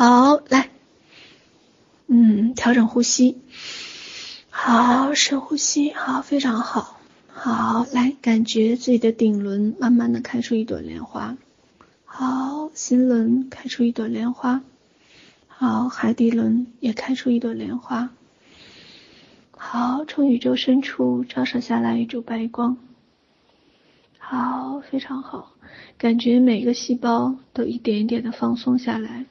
好，来，嗯，调整呼吸，好，深呼吸，好，非常好，好，来，感觉自己的顶轮慢慢的开出一朵莲花，好，心轮开出一朵莲花，好，海底轮也开出一朵莲花，好，从宇宙深处照射下来一束白光，好，非常好，感觉每个细胞都一点一点的放松下来。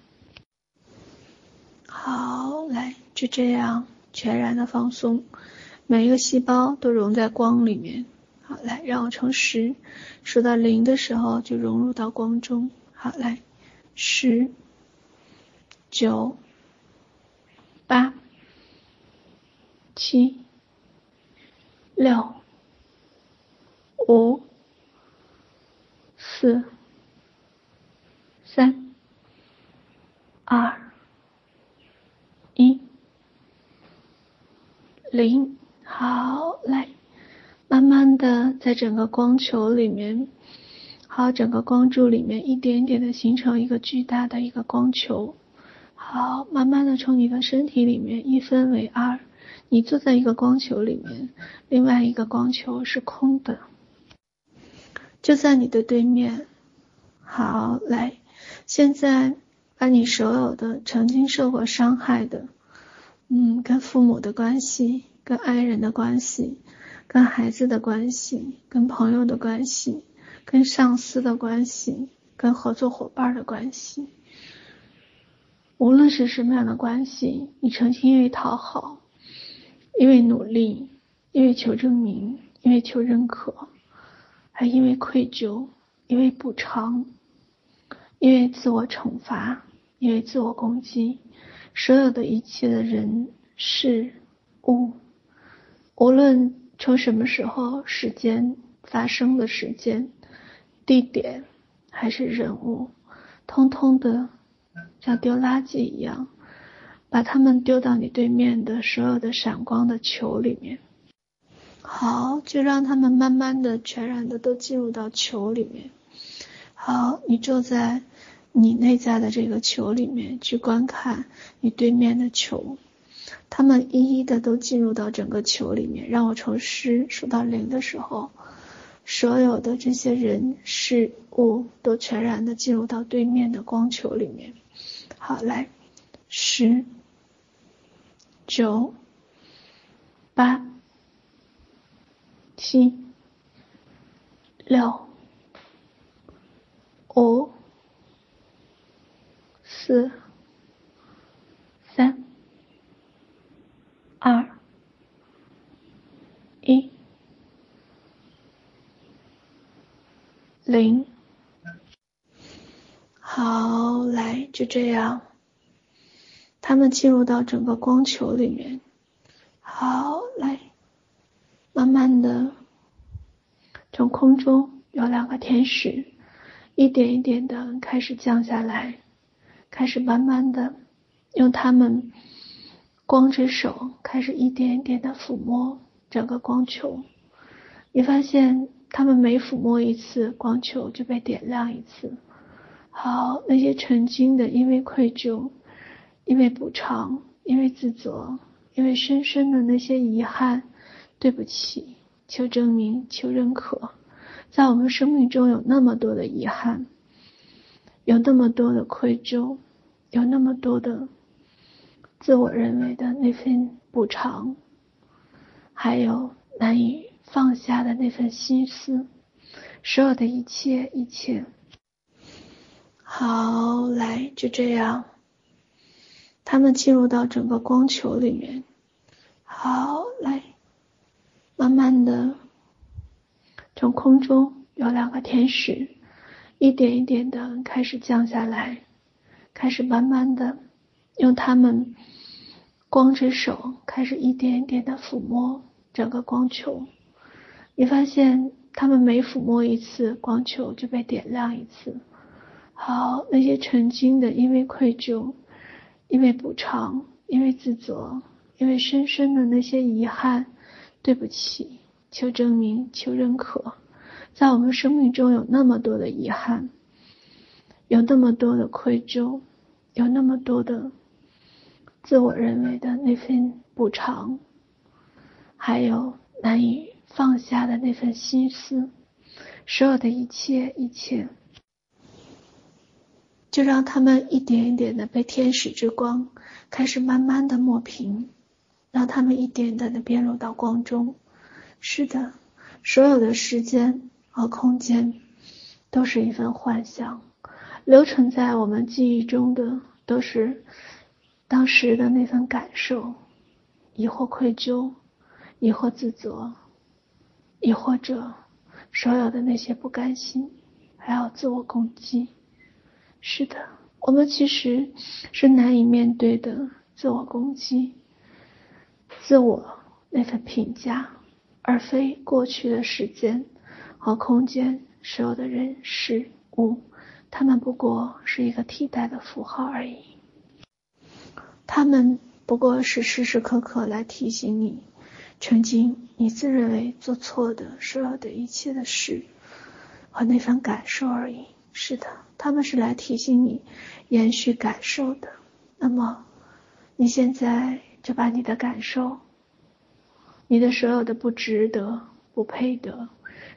好，来，就这样全然的放松，每一个细胞都融在光里面。好，来，让我从十数到零的时候就融入到光中。好，来，十、九、八、七、六、五、四、三、二。一零，好，来，慢慢的在整个光球里面，好，整个光柱里面一点点的形成一个巨大的一个光球，好，慢慢的从你的身体里面一分为二，你坐在一个光球里面，另外一个光球是空的，就在你的对面，好，来，现在。把你所有的曾经受过伤害的，嗯，跟父母的关系、跟爱人的关系、跟孩子的关系、跟朋友的关系、跟上司的关系、跟合作伙伴的关系，无论是什么样的关系，你曾经因为讨好、因为努力、因为求证明、因为求认可，还因为愧疚、因为补偿、因为自我惩罚。因为自我攻击，所有的一切的人事物，无论从什么时候、时间发生的时间、地点，还是人物，通通的像丢垃圾一样，把它们丢到你对面的所有的闪光的球里面。好，就让他们慢慢的、全然的都进入到球里面。好，你坐在。你内在的这个球里面去观看你对面的球，他们一一的都进入到整个球里面。让我从十数到零的时候，所有的这些人事物都全然的进入到对面的光球里面。好，来，十、九、八、七、六、五。四、三、二、一、零。好，来，就这样，他们进入到整个光球里面。好，来，慢慢的，从空中有两个天使，一点一点的开始降下来。开始慢慢的用他们光之手，开始一点一点的抚摸整个光球。你发现他们每抚摸一次，光球就被点亮一次。好，那些曾经的因为愧疚、因为补偿、因为自责、因为深深的那些遗憾，对不起，求证明、求认可，在我们生命中有那么多的遗憾，有那么多的愧疚。有那么多的自我认为的那份补偿，还有难以放下的那份心思，所有的一切一切，好，来，就这样，他们进入到整个光球里面，好，来，慢慢的从空中有两个天使，一点一点的开始降下来。开始慢慢的用他们光之手，开始一点一点的抚摸整个光球。你发现他们每抚摸一次，光球就被点亮一次。好，那些曾经的因为愧疚、因为补偿、因为自责、因为深深的那些遗憾，对不起，求证明、求认可，在我们生命中有那么多的遗憾。有那么多的愧疚，有那么多的自我认为的那份补偿，还有难以放下的那份心思，所有的一切一切，就让他们一点一点的被天使之光开始慢慢的抹平，让他们一点点的变入到光中。是的，所有的时间和空间都是一份幻想，留存在我们记忆中的都是当时的那份感受，疑惑愧疚，疑惑自责，亦或者所有的那些不甘心，还有自我攻击。是的，我们其实是难以面对的自我攻击，自我那份评价，而非过去的时间和空间，所有的人事物，他们不过是一个替代的符号而已。他们不过是时时刻刻来提醒你，曾经你自认为做错的所有的一切的事和那份感受而已。是的，他们是来提醒你延续感受的。那么，你现在就把你的感受、你的所有的不值得、不配得、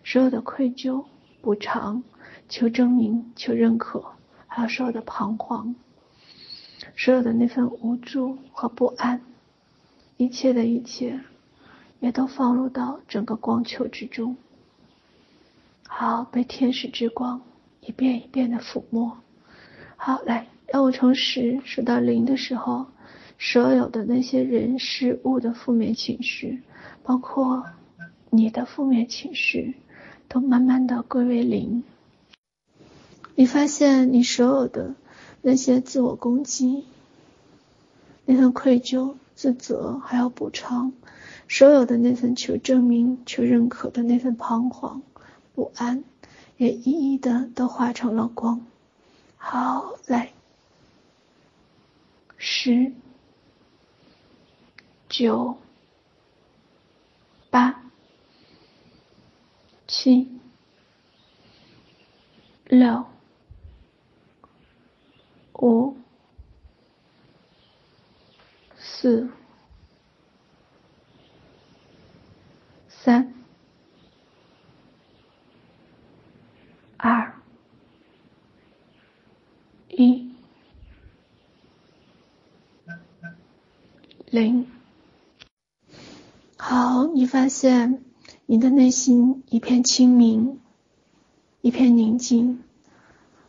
所有的愧疚、补偿、求证明、求认可，还有所有的彷徨、所有的那份无助和不安，一切的一切，也都放入到整个光球之中。好，被天使之光。一遍一遍的抚摸，好，来，让我从十数到零的时候，所有的那些人事物的负面情绪，包括你的负面情绪，都慢慢的归为零。你发现你所有的那些自我攻击、那份愧疚、自责，还有补偿，所有的那份求证明、求认可的那份彷徨、不安。也一一的都化成了光。好，来，十、九、八、七、六、五、四、三。二、一、零。好，你发现你的内心一片清明，一片宁静，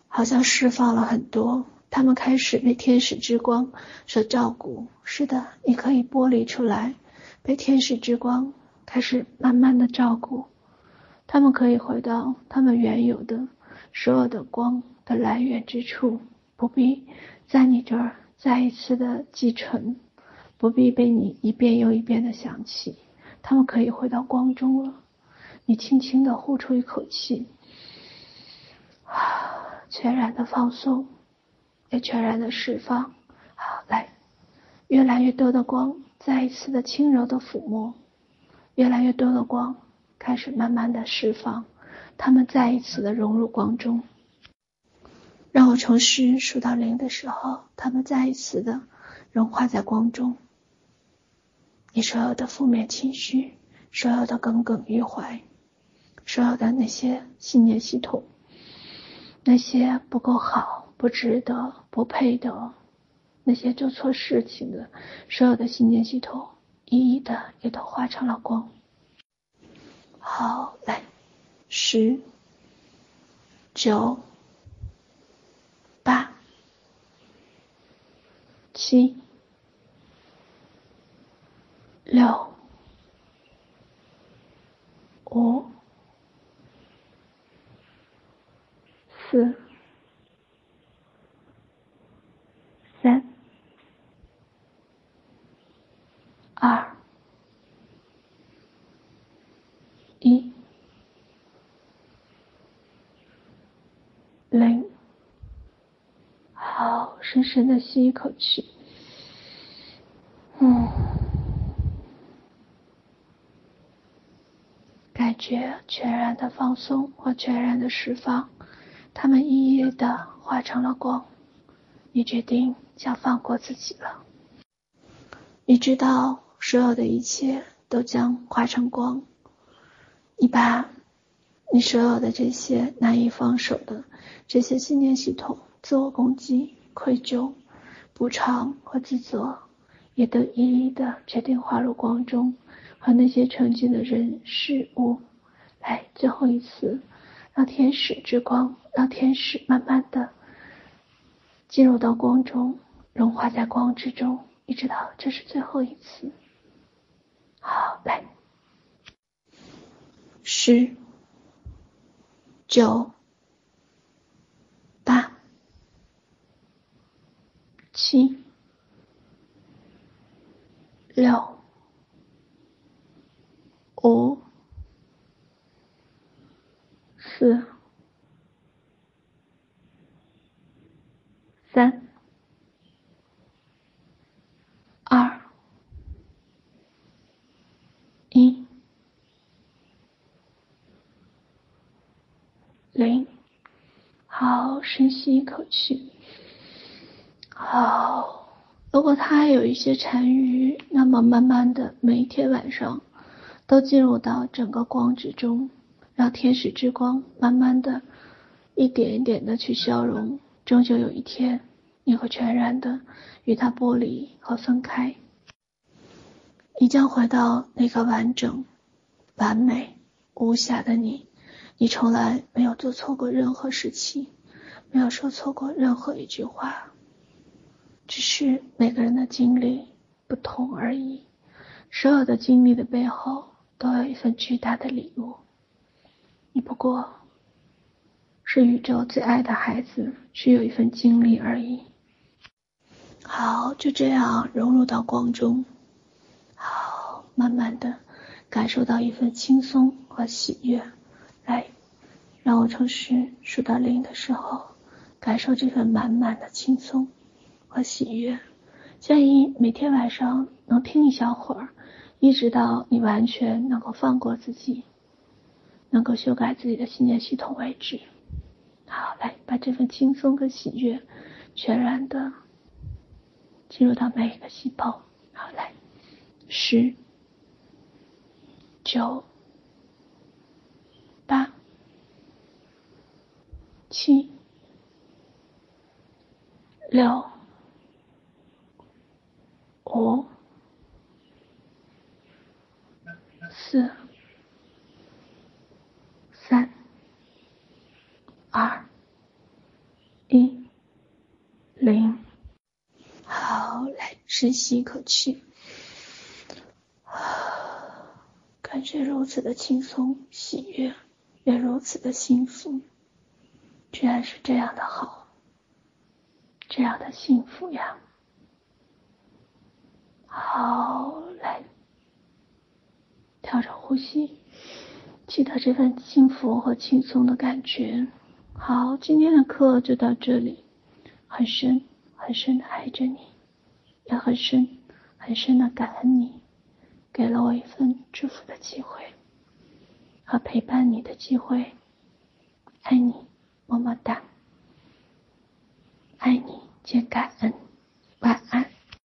好像释放了很多。他们开始被天使之光所照顾。是的，你可以剥离出来，被天使之光开始慢慢的照顾。他们可以回到他们原有的所有的光的来源之处，不必在你这儿再一次的继承，不必被你一遍又一遍的想起。他们可以回到光中了。你轻轻的呼出一口气，啊，全然的放松，也全然的释放。好，来，越来越多的光，再一次的轻柔的抚摸，越来越多的光。开始慢慢的释放，他们再一次的融入光中。让我从十数到零的时候，他们再一次的融化在光中。你所有的负面情绪，所有的耿耿于怀，所有的那些信念系统，那些不够好、不值得、不配得，那些做错事情的，所有的信念系统，一一的也都化成了光。好，来，十、九、八、七、六、五、四、三、二。一。零，好，深深的吸一口气，嗯，感觉全然的放松或全然的释放，它们一一的化成了光，你决定要放过自己了。你知道，所有的一切都将化成光。你把你所有的这些难以放手的这些信念系统、自我攻击、愧疚、补偿和自责，也都一一的决定化入光中，和那些曾经的人事物。来，最后一次，让天使之光，让天使慢慢的进入到光中，融化在光之中。你知道，这是最后一次。好，来，十、九、八、七、六、五、四、三。零，好，深吸一口气。好，如果它还有一些残余，那么慢慢的，每一天晚上都进入到整个光之中，让天使之光慢慢的一点一点的去消融，终究有一天，你会全然的与它剥离和分开。你将回到那个完整、完美、无瑕的你。你从来没有做错过任何事情，没有说错过任何一句话，只是每个人的经历不同而已。所有的经历的背后都有一份巨大的礼物，你不过是宇宙最爱的孩子，只有一份经历而已。好，就这样融入到光中，好，慢慢的感受到一份轻松和喜悦。来，让我从十数到零的时候，感受这份满满的轻松和喜悦。建议每天晚上能听一小会儿，一直到你完全能够放过自己，能够修改自己的信念系统为止。好，来，把这份轻松跟喜悦全然的进入到每一个细胞。好，来，十、九。八、七、六、五、四、三、二、一、零。好，来，深吸一口气，感觉如此的轻松、喜悦。也如此的幸福，居然是这样的好，这样的幸福呀！好，来，调整呼吸，记得这份幸福和轻松的感觉。好，今天的课就到这里，很深很深的爱着你，也很深很深的感恩你，给了我一份祝福的机会。和陪伴你的机会，爱你，么么哒，爱你，皆感恩，晚安。